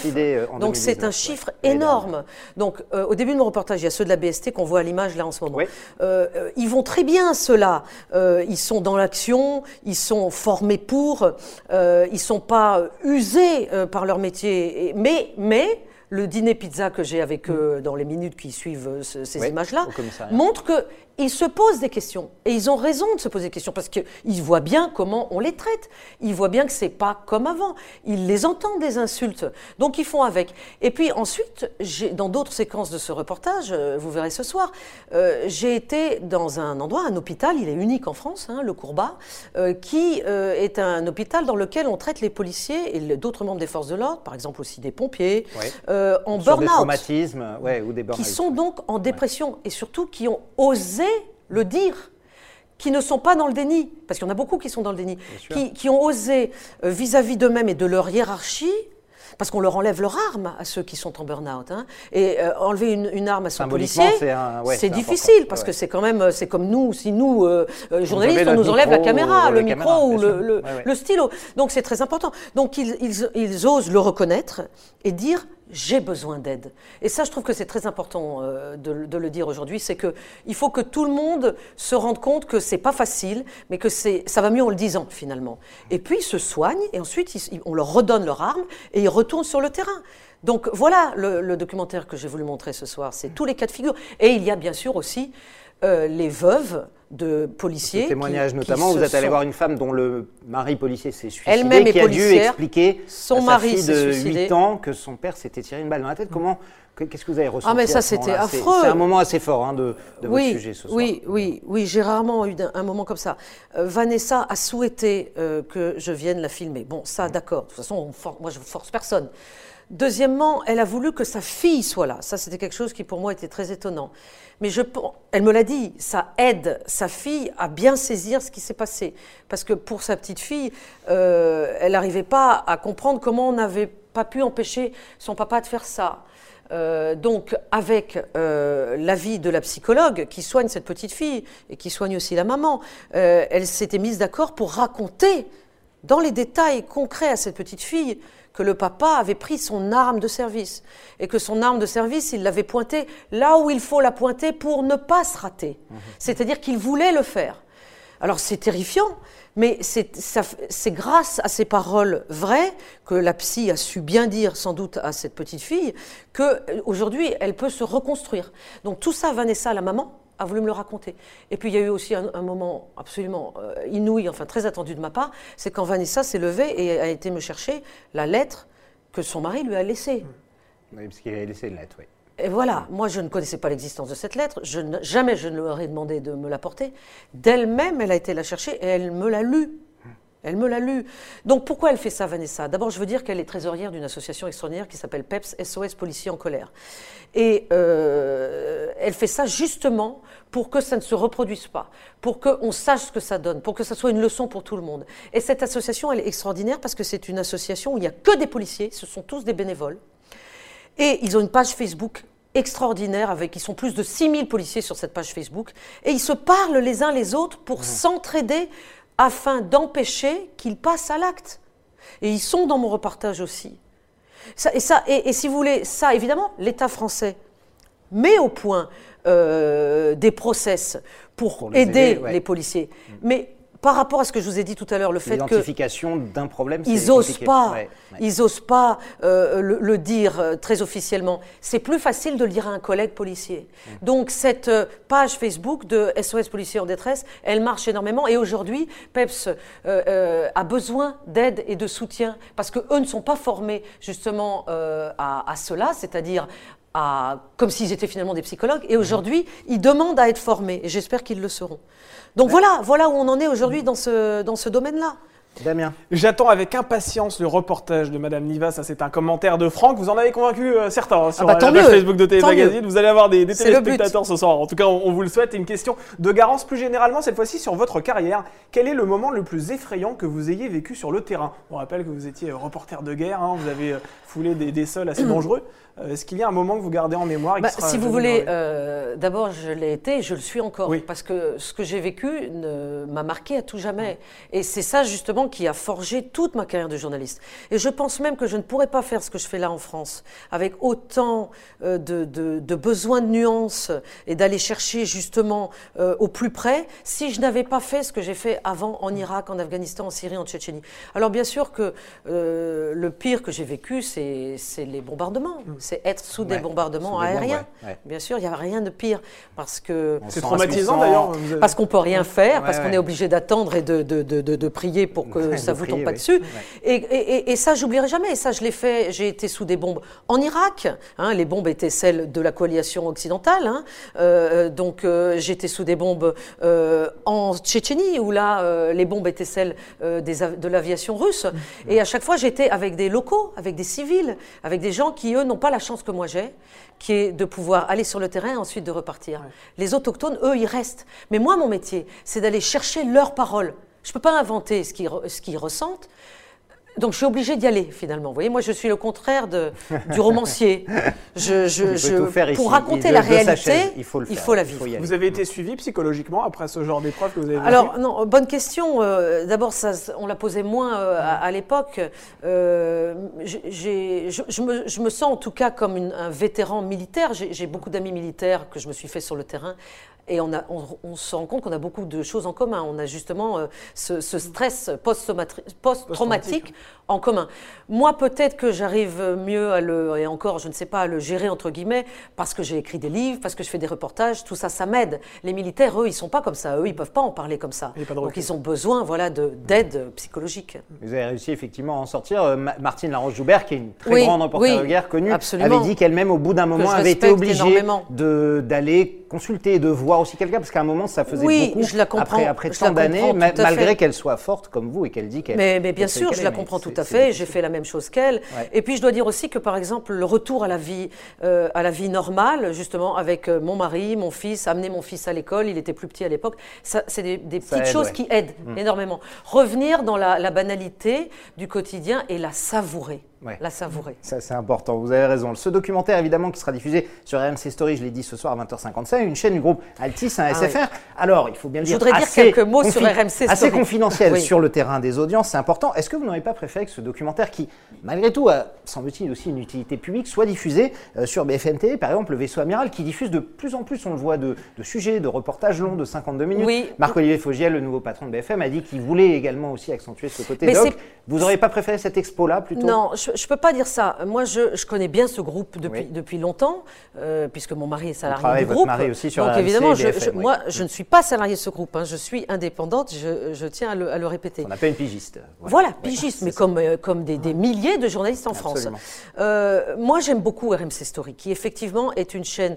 En Donc c'est un chiffre énorme. Donc euh, au début de mon reportage, il y a ceux de la BST qu'on voit à l'image là en ce moment. Euh, euh, ils vont très bien ceux-là. ils sont dans l'action, ils sont formés pour, ils sont pas usés par leur métier. Mais mais le dîner pizza que j'ai avec eux dans les minutes qui suivent ces images-là montre que ils se posent des questions. Et ils ont raison de se poser des questions parce qu'ils voient bien comment on les traite. Ils voient bien que c'est pas comme avant. Ils les entendent des insultes. Donc ils font avec. Et puis ensuite, dans d'autres séquences de ce reportage, euh, vous verrez ce soir, euh, j'ai été dans un endroit, un hôpital, il est unique en France, hein, le Courbat, euh, qui est un hôpital dans lequel on traite les policiers et d'autres membres des forces de l'ordre, par exemple aussi des pompiers, en burn-out. Ouais, ou des Qui sont donc en dépression et surtout qui ont osé le dire, qui ne sont pas dans le déni, parce qu'il y en a beaucoup qui sont dans le déni, qui, ont osé euh, vis-à-vis d'eux-mêmes et de leur hiérarchie, parce qu'on leur enlève leur arme à ceux qui sont en burn-out. Hein. Et euh, enlever une, arme à son policier, c'est difficile, parce que c'est quand même, c'est comme nous, si nous, euh, journalistes, on nous enlève la caméra, le, micro ou le, stylo. Donc c'est très important. Donc ils osent le reconnaître et dire j'ai besoin d'aide. Et ça, je trouve que c'est très important euh, de, le dire aujourd'hui, c'est qu'il faut que tout le monde se rende compte que c'est pas facile, mais que ça va mieux en le disant finalement. Et puis ils se soignent et ensuite on leur redonne leur arme et ils retournent sur le terrain. Donc voilà le, documentaire que j'ai voulu montrer ce soir, c'est tous les cas de figure. Et il y a bien sûr aussi euh, les veuves de policiers. témoignage notamment, vous êtes allé voir une femme dont le mari policier s'est suicidé, Elle-même qui a dû expliquer son à sa mari fille de 8 ans que son père s'était tiré une balle dans la tête. Comment Qu'est-ce que vous avez ressenti Ah mais ça c'était affreux. C'est un moment assez fort hein, de, de oui, votre sujet ce soir. Oui, oui, oui, j'ai rarement eu un, moment comme ça. Euh, Vanessa a souhaité euh, que je vienne la filmer. Bon, ça d'accord. De toute façon, moi je ne force personne. Deuxièmement, elle a voulu que sa fille soit là. Ça, c'était quelque chose qui pour moi était très étonnant. Mais elle me l'a dit, ça aide sa fille à bien saisir ce qui s'est passé. Parce que pour sa petite fille, euh, elle n'arrivait pas à comprendre comment on n'avait pas pu empêcher son papa de faire ça. Euh, donc, avec euh, l'avis de la psychologue qui soigne cette petite fille et qui soigne aussi la maman, elle s'était mise d'accord pour raconter dans les détails concrets à cette petite fille que le papa avait pris son arme de service et que son arme de service, il l'avait pointée là où il faut la pointer pour ne pas se rater. Mhm. C'est-à-dire qu'il voulait le faire. Alors c'est terrifiant, mais c'est grâce à ces paroles vraies que la psy a su bien dire sans doute à cette petite fille qu'aujourd'hui elle peut se reconstruire. Donc tout ça, Vanessa, la maman, a voulu me le raconter. Et puis il y a eu aussi un, moment absolument euh, inouï, enfin très attendu de ma part, c'est quand Vanessa s'est levée et a été me chercher la lettre que son mari lui a laissée. Oui, parce qu'il a laissé une lettre, oui. Et voilà, moi je ne connaissais pas l'existence de cette lettre, je jamais je ne leur ai demandé de me l'apporter. D'elle-même, elle a été la chercher et elle me l'a lue. Elle me l'a lu. Donc pourquoi elle fait ça, Vanessa? D'abord, je veux dire qu'elle est trésorière d'une association extraordinaire qui s'appelle PEPS, SOS Policiers en colère. Et euh, elle fait ça justement pour que ça ne se reproduise pas, pour qu'on sache ce que ça donne, pour que ça soit une leçon pour tout le monde. Et cette association, elle est extraordinaire parce que c'est une association où il n'y a que des policiers, ce sont tous des bénévoles. Et ils ont une page Facebook extraordinaire avec, ils sont plus de 6000 policiers sur cette page Facebook, et ils se parlent les uns les autres pour s'entraider afin d'empêcher qu'ils passent à l'acte. Et ils sont dans mon reportage aussi. Ça, et, ça, et, si vous voulez, ça, évidemment, l'État français met au point euh, des process pour, aider, les policiers. Mais par rapport à ce que je vous ai dit tout à l'heure, le fait que l'identification d'un problème, ils n'osent pas, ils osent pas euh, le, dire euh, très officiellement. C'est plus facile de le dire à un collègue policier. Mmh. Donc cette euh, page Facebook de SOS policiers en détresse, elle marche énormément. Et aujourd'hui, Peps a besoin d'aide et de soutien parce que eux ne sont pas formés justement à, à, cela, c'est-à-dire comme s'ils étaient finalement des psychologues. Et aujourd'hui, ils demandent à être formés. Et j'espère qu'ils le seront. Donc voilà, voilà où on en est aujourd'hui dans ce, dans ce domaine-là. Damien. J'attends avec impatience le reportage de Madame Niva. Ça, c'est un commentaire de Franck. Vous en avez convaincu euh, certains hein, sur ah bah, la page Facebook de TV Magazine. Vous allez avoir des, téléspectateurs ce soir. En tout cas, on, vous le souhaite. une question de Garance plus généralement, cette fois-ci sur votre carrière. Quel est le moment le plus effrayant que vous ayez vécu sur le terrain? On rappelle que vous étiez euh, reporter de guerre. Hein. vous avez euh, foulé des, des sols assez dangereux. Euh, est-ce qu'il y a un moment que vous gardez en mémoire bah, Si vous voulez, euh, d'abord, je l'ai été et je le suis encore. Parce que ce que j'ai vécu m'a marqué à tout jamais. Et c'est ça, justement, qui a forgé toute ma carrière de journaliste. Et je pense même que je ne pourrais pas faire ce que je fais là en France, avec autant euh, de, de, besoins de nuances et d'aller chercher, justement, au plus près, si je n'avais pas fait ce que j'ai fait avant en Irak, en Afghanistan, en Syrie, en Tchétchénie. Alors, bien sûr que le pire que j'ai vécu, c'est les bombardements. Mm c'est être sous des bombardements aériens. Bien sûr, il n'y a rien de pire parce que c'est traumatisant d'ailleurs. Parce qu'on peut rien faire, parce qu'on est obligé d'attendre et de, de, de, prier pour que ça vous tombe pas dessus. Et, et, et, ça, j'oublierai jamais. Et ça, je l'ai fait. J'ai été sous des bombes en Irak. Hein, les bombes étaient celles de la coalition occidentale. Hein. Euh, donc euh, j'étais sous des bombes euh, en Tchétchénie où là, les bombes étaient celles des, de l'aviation russe. Et à chaque fois, j'étais avec des locaux, avec des civils, avec des gens qui eux n'ont pas la chance que moi j'ai, qui est de pouvoir aller sur le terrain et ensuite de repartir. Les autochtones, eux, ils restent. Mais moi, mon métier, c'est d'aller chercher leurs paroles. Je ne peux pas inventer ce qu'ils ressentent. Donc je suis obligée d'y aller finalement. Vous voyez, moi je suis le contraire de, du romancier. Je, je, pour raconter la réalité, il, faut le il faut, la vivre. vous avez été suivi psychologiquement après ce genre d'épreuve que vous avez Alors non, bonne question. Euh, d'abord, on l'a posé moins euh, à, l'époque. Euh, je, me, je, me, sens en tout cas comme un vétéran militaire. J'ai beaucoup d'amis militaires que je me suis fait sur le terrain. Et on, a, on, se rend compte qu'on a beaucoup de choses en commun. On a justement euh, ce, stress post-traumatique en commun. Moi, peut-être que j'arrive mieux à le, et encore, je ne sais pas, à le gérer entre guillemets, parce que j'ai écrit des livres, parce que je fais des reportages, tout ça, ça m'aide. Les militaires, eux, ils sont pas comme ça. Eux, ils peuvent pas en parler comme ça. Donc, ils ont besoin, voilà, d'aide psychologique. Vous avez réussi effectivement à en sortir. Euh, Martine Laroche-Joubert, qui est une très grande reporter de guerre connue, avait dit qu'elle-même, au bout d'un moment, avait été obligée d'aller consulter, de voir aussi quelqu'un Parce qu'à un moment, ça faisait oui, beaucoup. Je la comprends, après, après tant d'années, malgré qu'elle soit forte comme vous et qu'elle dit qu'elle. Mais, mais bien sûr, je la comprends tout à fait. J'ai fait la même chose qu'elle. Et puis, je dois dire aussi que, par exemple, le retour à la vie, euh, à la vie normale, justement, avec euh, mon mari, mon fils, amener mon fils à l'école, il était plus petit à l'époque, c'est des, petites choses qui aident mm. énormément. Revenir dans la banalité du quotidien et la savourer la savourer. Ça, c'est important, vous avez raison. Ce documentaire, évidemment, qui sera diffusé sur RMC Story, je l'ai dit ce soir à 20h55, une chaîne du groupe Altis, un SFR. Ah Alors, il faut bien le dire. Je voudrais dire quelques mots sur RMC Story. Assez confidentiel sur le terrain des audiences, c'est important. Est-ce que vous n'auriez pas préféré que ce documentaire, qui, malgré tout, a, semble-t-il, aussi une utilité publique, soit diffusé euh, sur BFM TV, par exemple, le vaisseau amiral, qui diffuse de plus en plus, on le voit, de, sujets, de reportages longs de 52 minutes. Oui. Marc-Olivier Fogiel, le nouveau patron de BFM, a dit qu'il voulait également aussi accentuer ce côté doc. Vous n'auriez pas préféré cette expo-là plutôt? Non, je ne peux pas dire ça. Moi, je, connais bien ce groupe depuis, depuis longtemps, euh, puisque mon mari est salarié du groupe. Mari aussi sur Donc évidemment, moi, je ne suis pas salarié de ce groupe. Hein. Je suis indépendante. Je, tiens à le, répéter. On appelle une pigiste. Voilà, pigiste, mais comme, euh, comme des, milliers de journalistes en France. Euh, moi, j'aime beaucoup RMC Story, qui effectivement est une chaîne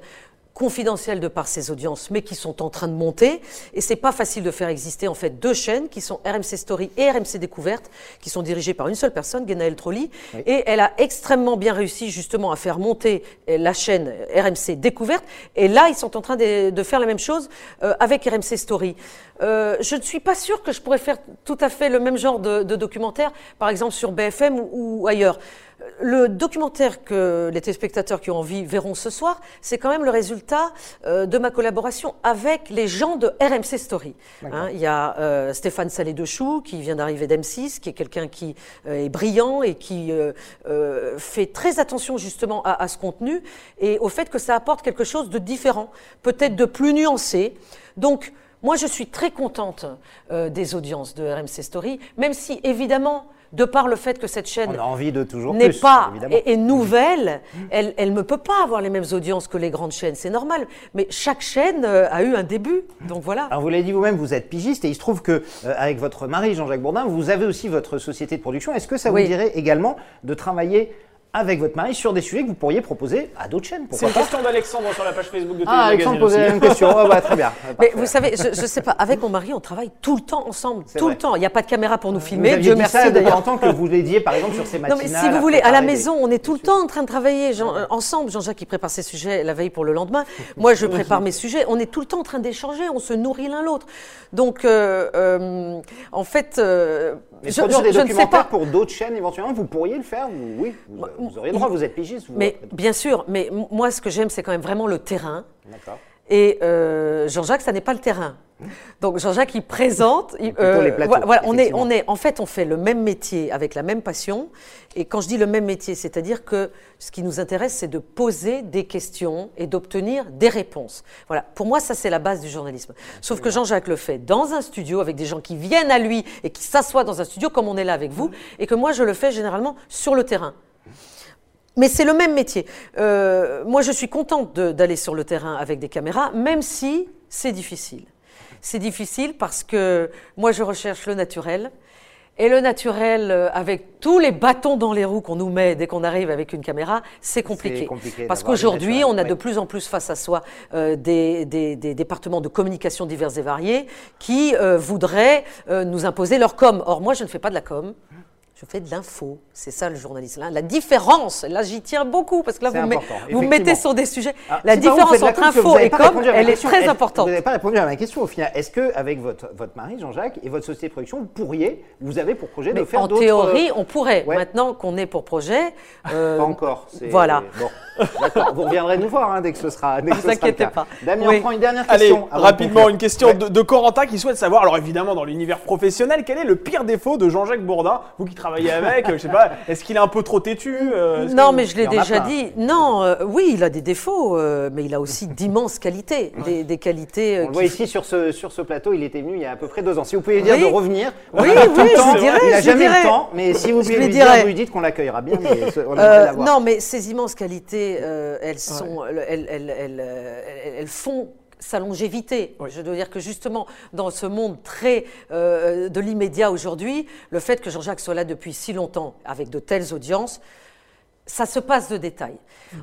confidentielles de par ses audiences, mais qui sont en train de monter. Et c'est pas facile de faire exister en fait deux chaînes qui sont RMC Story et RMC Découverte, qui sont dirigées par une seule personne, Genaël Trolli. Et elle a extrêmement bien réussi justement à faire monter euh, la chaîne RMC Découverte. Et là, ils sont en train de, de faire la même chose euh, avec RMC Story. Euh, je ne suis pas sûre que je pourrais faire tout à fait le même genre de, de documentaire, par exemple sur BFM ou, ou ailleurs. Le documentaire que les téléspectateurs qui ont envie verront ce soir, c'est quand même le résultat euh, de ma collaboration avec les gens de RMC Story. Hein, il y a euh, Stéphane Salé de qui vient d'arriver d'M6, qui est quelqu'un qui euh, est brillant et qui fait très attention justement à, à ce contenu et au fait que ça apporte quelque chose de différent, peut-être de plus nuancé. Donc, moi, je suis très contente des audiences de RMC Story, même si, évidemment, de par le fait que cette chaîne n'est pas est nouvelle, elle, elle ne peut pas avoir les mêmes audiences que les grandes chaînes, c'est normal. Mais chaque chaîne euh, a eu un début, donc voilà. Alors vous l'avez dit vous-même, vous êtes pigiste et il se trouve que euh, avec votre mari Jean-Jacques Bourdin, vous avez aussi votre société de production. Est-ce que ça Oui. vous dirait également de travailler avec votre mari sur des sujets que vous pourriez proposer à d'autres chaînes C'est une pas question d'Alexandre sur la page Facebook de Ah, Télé Alexandre Magazine posait la même question. Oh, bah, très bien. Mais Parfait. vous savez, je ne sais pas, avec mon mari, on travaille tout le temps ensemble, tout vrai. le temps. Il n'y a pas de caméra pour nous filmer, Dieu merci d'ailleurs. longtemps que vous l'aidiez par exemple sur ces Non, matinales. mais si vous voulez, à la maison, on est tout le temps en train de travailler Jean- euh, ensemble. Jean-Jacques, il prépare ses sujets la veille pour le lendemain. Moi, je prépare mes sujets. On est tout le temps en train d'échanger. On se nourrit l'un l'autre. Donc, euh, euh, en fait, euh, Mais je, produire je- des je documentaires pas. pour d'autres chaînes éventuellement, vous pourriez le faire vous- Oui, vous, vous auriez le droit, vous êtes pigiste. Vous, Mais bien sûr, mais moi, ce que j'aime, c'est quand même vraiment le terrain. D'accord. Et euh, Jean-Jacques, ça n'est pas le terrain. Donc Jean-Jacques, il présente. il- Plutôt les plateaux, voilà, on est, on est, en fait, on fait le même métier avec la même passion. Et quand je dis le même métier, c'est-à-dire que ce qui nous intéresse, c'est de poser des questions et d'obtenir des réponses. Voilà. Pour moi, ça c'est la base du journalisme. Sauf que Jean-Jacques le fait dans un studio avec des gens qui viennent à lui et qui s'assoient dans un studio comme on est là avec vous, et que moi je le fais généralement sur le terrain. Mais c'est le même métier. Euh, moi, je suis contente d'aller sur le terrain avec des caméras, même si c'est difficile. C'est difficile parce que moi, je recherche le naturel. Et le naturel, euh, avec tous les bâtons dans les roues qu'on nous met dès qu'on arrive avec une caméra, c'est compliqué. compliqué Parce qu'aujourd'hui, on a de plus en plus face à soi euh, des, des- des départements de communication divers et variés qui euh, voudraient euh, nous imposer leur com. Or, moi, je ne fais pas de la com. Je fais de l'info. C'est ça le journalisme. Là, la différence, là j'y tiens beaucoup parce que là vous, vous mettez sur des sujets. Ah, la vous, différence la entre vous info et com, elle est question. très importante. Vous n'avez pas répondu à ma question au final? Est-ce que avec votre, votre mari Jean-Jacques et votre société de production, vous pourriez, vous avez pour projet de faire en d'autres théorie, on pourrait. Ouais. Maintenant qu'on est pour projet, euh, Pas encore. Voilà. Bon, d'accord. Vous reviendrez nous voir hein, dès que ce sera. Sera le inquiétez pas. Damien, Oui. on prend une dernière Allez, question. de rapidement, une question Ouais. de, de Corentin qui souhaite savoir, alors évidemment dans l'univers professionnel, quel est le pire défaut de Jean-Jacques Bourdin? Vous qui travaillez avec, euh, je sais pas, est-ce qu'il est un peu trop têtu euh, Non, mais je l'ai déjà dit. Non, euh, oui, il a des défauts, euh, mais il a aussi d'immenses qualités. Des, des qualités. euh, On le qui voit ici sur ce, sur ce plateau, il était venu il y a à peu près deux ans. Si vous pouvez lui dire Oui. de revenir. Oui, a tout oui, le je temps. lui dirai, Il n'a je jamais le temps, mais si vous Je pouvez lui dire, vous lui dites qu'on l'accueillera bien, mais ce- on aimerait Euh, l'avoir. non, mais ces immenses qualités, euh, elles, sont, elles, elles- elles- elles, elles- elles font sa longévité. Je dois dire que justement, dans ce monde très euh, de l'immédiat aujourd'hui, le fait que Jean-Jacques soit là depuis si longtemps, avec de telles audiences, ça se passe de détails.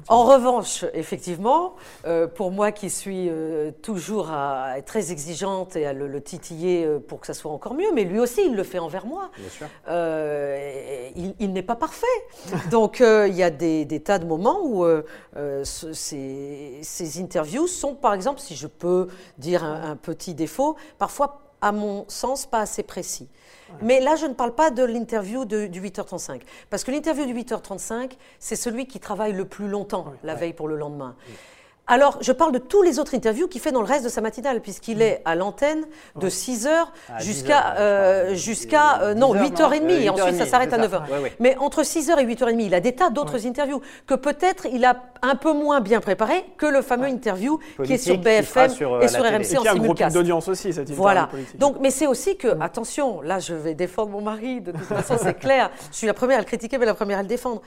En revanche, effectivement, euh, pour moi qui suis euh, toujours à être très exigeante et à le, le titiller euh, pour que ça soit encore mieux, mais lui aussi, il le fait envers moi. Bien sûr. Euh, il, il n'est pas parfait. Donc il y a des, des tas de moments où ce- ces, ces interviews sont, par exemple, si je peux dire un, un petit défaut, parfois, à mon sens, pas assez précis. Mais là, je ne parle pas de l'interview du 8h35. Parce que l'interview du 8h35, c'est celui qui travaille le plus longtemps la veille pour le lendemain. Alors, je parle de tous les autres interviews qu'il fait dans le reste de sa matinale, puisqu'il est à l'antenne de 6h À 10 jusqu'à euh, jusqu'à euh, non 10 heures, 8h30 non et Euh, ensuite ça 8h30, s'arrête à c'est 9h. ça. Ouais, ouais. Mais entre 6h et 8h30, il a des tas d'autres interviews que peut-être il a un peu moins bien préparées que le fameux interview qui est sur BFM sur, et sur. RMC Et en qui a un gros pic simulcast. d'audience aussi, cette interview Voilà. politique. Donc, mais c'est aussi que, attention, là, je vais défendre mon mari. De toute façon, c'est clair. Je suis la première à le critiquer, mais la première à le défendre.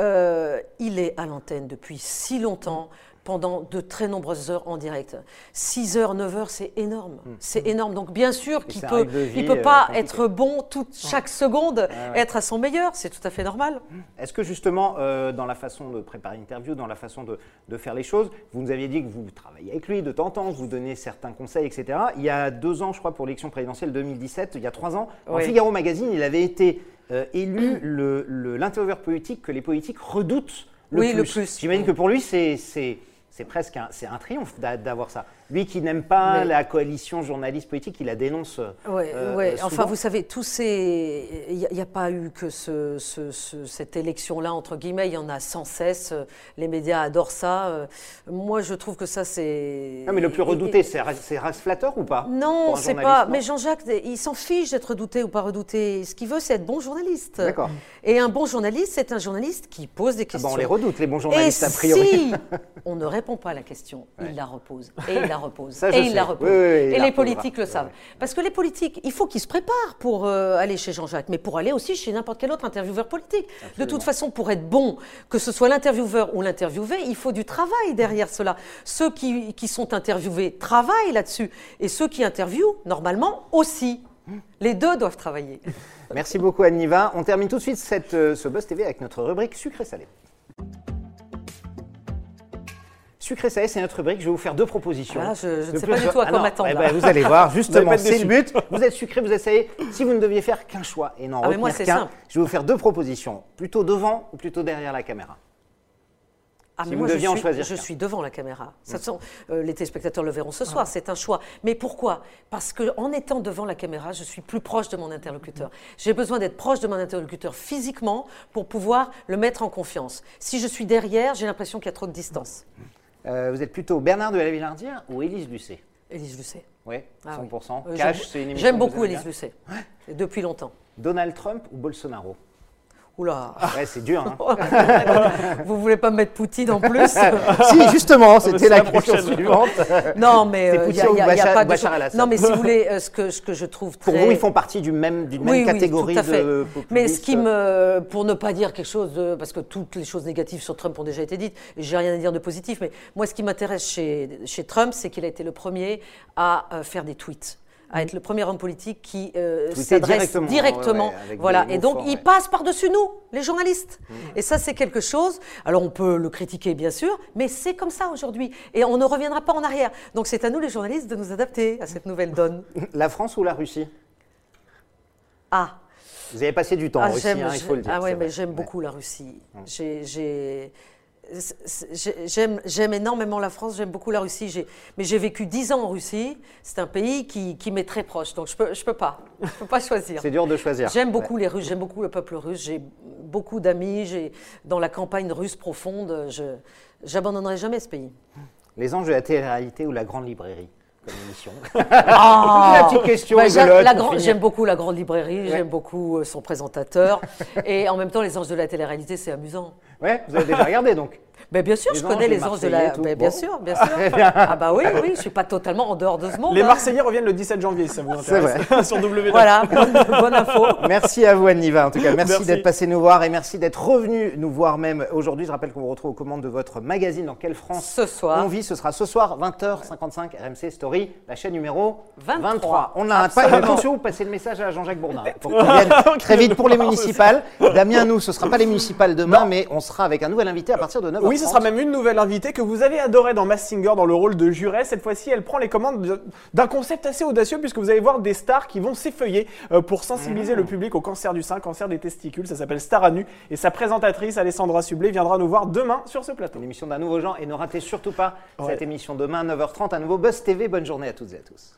Euh, il est à l'antenne depuis si longtemps. Pendant de très nombreuses heures en direct. 6 heures, 9 heures, c'est énorme. C'est énorme. Donc bien sûr qu'il peut, il peut euh, pas être bon toute chaque seconde, être à son meilleur. C'est tout à fait normal. Est-ce que justement, euh, dans la façon de préparer l'interview, dans la façon de, de faire les choses, vous nous aviez dit que vous travaillez avec lui de temps en temps, que vous donnez certains conseils, etc. Il y a deux ans, je crois, pour l'élection présidentielle 2017, il y a trois ans, dans Oui. Figaro Magazine, il avait été euh, élu le- l'intervieweur politique que les politiques redoutent le Oui, plus. J'imagine que pour lui, c'est c'est- presque un, triomphe d'a- d'avoir ça. Lui qui n'aime pas Mais- la coalition journaliste politique, il la dénonce. euh, Ouais, euh, ouais. Enfin, vous savez, tous ces. Il n'y a, pas eu que ce, ce- ce- cette élection-là, entre guillemets, il y en a sans cesse. Les médias adorent ça. Euh, Moi, je trouve que ça, c'est. Ah, mais le plus redouté, c'est Ra- c'est Race Flatter ou pas? Non, c'est pas. non Mais Jean-Jacques, il s'en fiche d'être redouté ou pas redouté. Ce qu'il veut, c'est être bon journaliste. D'accord. Et un bon journaliste, c'est un journaliste qui pose des Ah questions. bah, on les redoute, les bons Et journalistes, a priori. si on ne répond pas à la question, il la repose. Et il la repose. Ça, et il sais. la repose. Oui, oui, oui, il et les politiques le savent. Parce que les politiques, il faut qu'ils se préparent pour euh, aller chez Jean-Jacques, mais pour aller aussi chez n'importe quel autre intervieweur politique. De toute façon, pour être bon, que ce soit l'intervieweur ou l'interviewé, il faut du travail derrière cela. Ceux qui, qui sont interviewés travaillent là-dessus. Et ceux qui interviewent, normalement, aussi. Les deux doivent travailler. Merci beaucoup Anniva. On termine tout de suite cette, euh, ce Buzz TV avec notre rubrique sucré-salé. Sucré-salé, c'est notre rubrique. Je vais vous faire deux propositions. Ah, je- je ne sais pas du tout à ah quoi non, m'attendre, eh ben, vous allez voir, justement, c'est le but. Vous êtes sucré, vous êtes salé. Si vous ne deviez faire qu'un choix et n'en Ah, moi, qu'un, je vais vous faire deux propositions. Plutôt devant ou plutôt derrière la caméra Ah, Si mais vous moi, je, deviez en suis, choisir je suis devant la caméra. Façon, euh, les téléspectateurs le verront ce soir, c'est un choix. Mais pourquoi? Parce qu'en étant devant la caméra, je suis plus proche de mon interlocuteur. J'ai besoin d'être proche de mon interlocuteur physiquement pour pouvoir le mettre en confiance. Si je suis derrière, j'ai l'impression qu'il y a trop de distance. Euh, Vous êtes plutôt Bernard de la Villardière ou Élise Lucet Élise Lucet. Oui, Ah 100%. oui. Euh, Cash, j'aime- c'est une émission J'aime beaucoup Élise Lucet. Et Depuis longtemps. Donald Trump ou Bolsonaro Oula. Ouais, c'est dur. hein. Vous voulez pas me mettre Poutine en plus si, justement, c'était la, la question prochaine. suivante. Non, mais euh, il n'y a, y a pas de Non, mais si vous voulez, euh, ce, que, ce que je trouve très... Pour vous, ils font partie du même, d'une même Oui, oui, catégorie tout à fait. de Mais ce qui me, pour ne pas dire quelque chose de, parce que toutes les choses négatives sur Trump ont déjà été dites, j'ai rien à dire de positif, mais moi, ce qui m'intéresse chez, chez Trump, c'est qu'il a été le premier à euh, faire des tweets à être le premier homme politique qui euh, s'adresse directement, directement, ouais, ouais, avec voilà. Et donc forts, il ouais. passe par-dessus nous, les journalistes. Et ça, c'est quelque chose. Alors on peut le critiquer, bien sûr, mais c'est comme ça aujourd'hui, et on ne reviendra pas en arrière. Donc c'est à nous, les journalistes, de nous adapter à cette nouvelle donne. La France ou la Russie? Ah. Vous avez passé du temps en Ah, Russie, j'aime- hein, il faut le dire. Ah ouais, mais j'aime beaucoup la Russie. J'ai- J'ai. J'aime énormément la France, j'aime beaucoup la Russie. Mais j'ai vécu 10 ans en Russie. C'est un pays qui, qui m'est très proche, donc je peux, je peux pas. Je peux pas choisir. C'est dur de choisir. J'aime beaucoup les Russes, j'aime beaucoup le peuple russe. J'ai beaucoup d'amis. Dans la campagne russe profonde. Je j'abandonnerai jamais ce pays. Les anges de la télé-réalité ou la grande librairie? Comme émission Ah La petite question Bah. J'aime beaucoup la grande librairie, j'aime beaucoup euh, son présentateur. et en même temps, les anges de la télé-réalité, c'est amusant. Ouais, vous avez déjà regardé donc Ben, bien sûr, Les je anges, connais les les anges de Marseillais, la. tout. Ben, bien Bon. sûr, bien sûr. Ah bah oui, oui, je suis pas totalement en dehors de ce monde. Les hein. Marseillais reviennent le 17 janvier, si ça vous C'est intéresse. Sur W9. Voilà, bonne, bonne info. Merci à vous, Anniva. En tout cas, merci, Merci. d'être passé nous voir et merci d'être revenu nous voir même aujourd'hui. Je rappelle qu'on vous retrouve aux commandes de votre magazine Dans quelle France Ce soir. on vit. Ce sera ce soir, 20h55, RMC Story, la chaîne numéro 23. 23. On l'arrête pas. Attention, vous passez le message à Jean-Jacques Bourdin hein, pour qu'il vienne très vite pour les municipales. Damien, nous, ce ne sera pas les municipales demain, mais on sera avec un nouvel invité à partir de 9h30. Oui, ce sera même une nouvelle invitée que vous avez adorée dans Mass Singer dans le rôle de Juret. Cette fois-ci, elle prend les commandes de- d'un concept assez audacieux puisque vous allez voir des stars qui vont s'effeuiller euh, pour sensibiliser le public au cancer du sein, cancer des testicules. Ça s'appelle Star à nu. Et sa présentatrice, Alessandra Sublet, viendra nous voir demain sur ce plateau. Une émission d'un nouveau genre et ne ratez surtout pas Ouais. cette émission demain 9h30 à nouveau Buzz TV. Bonne journée à toutes et à tous.